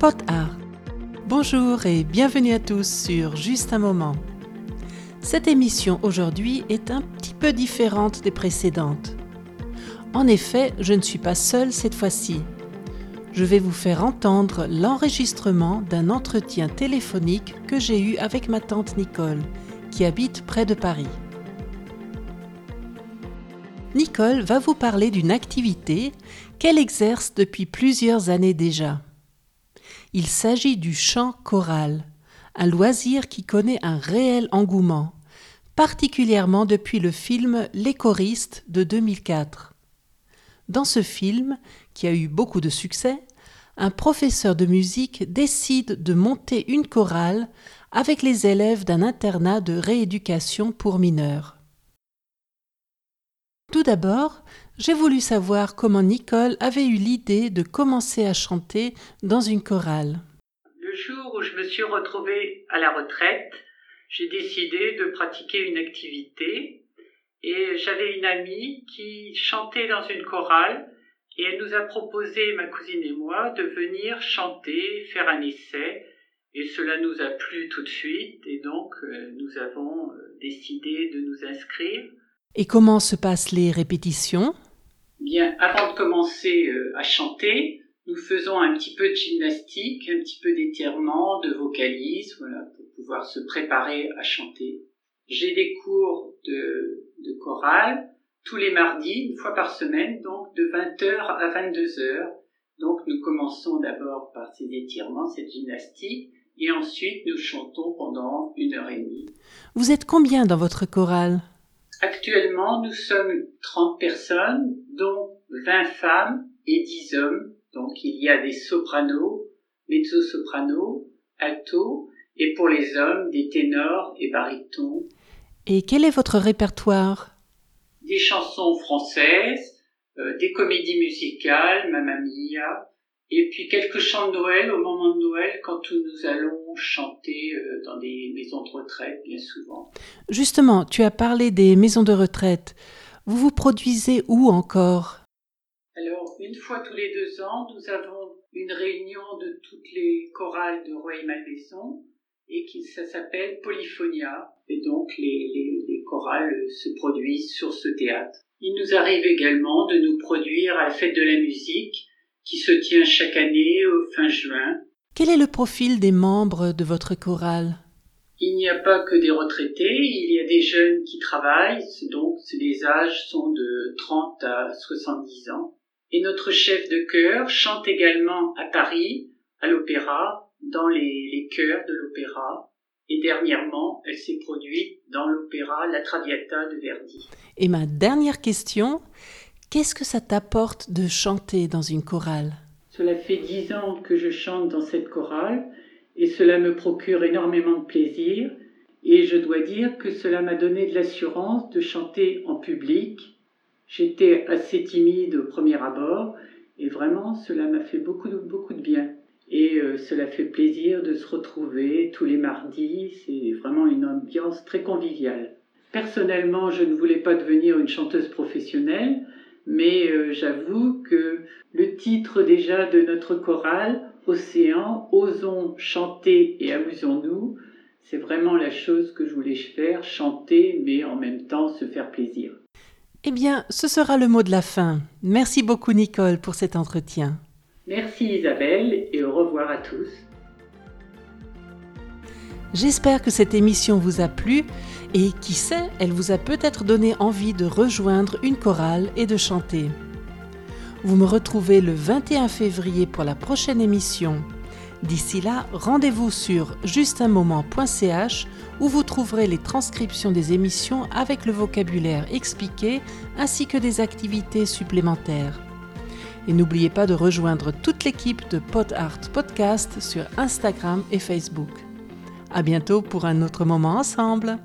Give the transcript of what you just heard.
Pot. Bonjour et bienvenue à tous sur Juste un moment. Cette émission aujourd'hui est un petit peu différente des précédentes. En effet, je ne suis pas seule cette fois-ci. Je vais vous faire entendre l'enregistrement d'un entretien téléphonique que j'ai eu avec ma tante Nicole, qui habite près de Paris. Nicole va vous parler d'une activité qu'elle exerce depuis plusieurs années déjà. Il s'agit du chant choral, un loisir qui connaît un réel engouement, particulièrement depuis le film Les choristes de 2004. Dans ce film, qui a eu beaucoup de succès, un professeur de musique décide de monter une chorale avec les élèves d'un internat de rééducation pour mineurs. Tout d'abord, j'ai voulu savoir comment Nicole avait eu l'idée de commencer à chanter dans une chorale. Le jour où je me suis retrouvée à la retraite, j'ai décidé de pratiquer une activité et j'avais une amie qui chantait dans une chorale et elle nous a proposé, ma cousine et moi, de venir chanter, faire un essai et cela nous a plu tout de suite et donc euh, nous avons euh, décidé de nous inscrire. Et comment se passent les répétitions? Bien, avant de commencer euh, à chanter, nous faisons un petit peu de gymnastique, un petit peu d'étirement, de vocalise, voilà, pour pouvoir se préparer à chanter. J'ai des cours de, de chorale tous les mardis, une fois par semaine, donc de 20h à 22h. Donc nous commençons d'abord par ces étirements, cette gymnastique, et ensuite nous chantons pendant une heure et demie. Vous êtes combien dans votre chorale? Actuellement, nous sommes 30 personnes, dont 20 femmes et 10 hommes. Donc il y a des sopranos, mezzo-sopranos, alto, et pour les hommes, des ténors et barytons. Et quel est votre répertoire? Des chansons françaises, euh, des comédies musicales, Mamma Mia, et puis quelques chants de Noël au moment de Noël quand nous allons chanter euh, dans des maisons de retraite bien souvent. Justement, tu as parlé des maisons de retraite. Vous vous produisez où encore? Alors, une fois tous les deux ans, nous avons une réunion de toutes les chorales de Roy Malmaison et qui ça s'appelle Polyphonia. Et donc les, les, les chorales se produisent sur ce théâtre. Il nous arrive également de nous produire à la fête de la musique qui se tient chaque année au fin juin. Quel est le profil des membres de votre chorale? Il n'y a pas que des retraités, il y a des jeunes qui travaillent, donc les âges sont de 30 à 70 ans. Et notre chef de chœur chante également à Paris, à l'opéra, dans les, les chœurs de l'opéra. Et dernièrement, elle s'est produite dans l'opéra La Traviata de Verdi. Et ma dernière question, Qu'est-ce que ça t'apporte de chanter dans une chorale? Cela fait dix ans que je chante dans cette chorale et cela me procure énormément de plaisir et je dois dire que cela m'a donné de l'assurance de chanter en public. J'étais assez timide au premier abord et vraiment cela m'a fait beaucoup beaucoup de bien. Et euh, cela fait plaisir de se retrouver tous les mardis, c'est vraiment une ambiance très conviviale. Personnellement, je ne voulais pas devenir une chanteuse professionnelle, mais euh, j'avoue que le titre déjà de notre chorale, Océan, Osons chanter et amusons-nous, c'est vraiment la chose que je voulais faire, chanter, mais en même temps se faire plaisir. Eh bien, ce sera le mot de la fin. Merci beaucoup Nicole pour cet entretien. Merci Isabelle et au revoir à tous. J'espère que cette émission vous a plu et qui sait, elle vous a peut-être donné envie de rejoindre une chorale et de chanter. Vous me retrouvez le 21 février pour la prochaine émission. D'ici là, rendez-vous sur justunmoment.ch où vous trouverez les transcriptions des émissions avec le vocabulaire expliqué ainsi que des activités supplémentaires. Et n'oubliez pas de rejoindre toute l'équipe de Pod Art Podcast sur Instagram et Facebook. À bientôt pour un autre moment ensemble.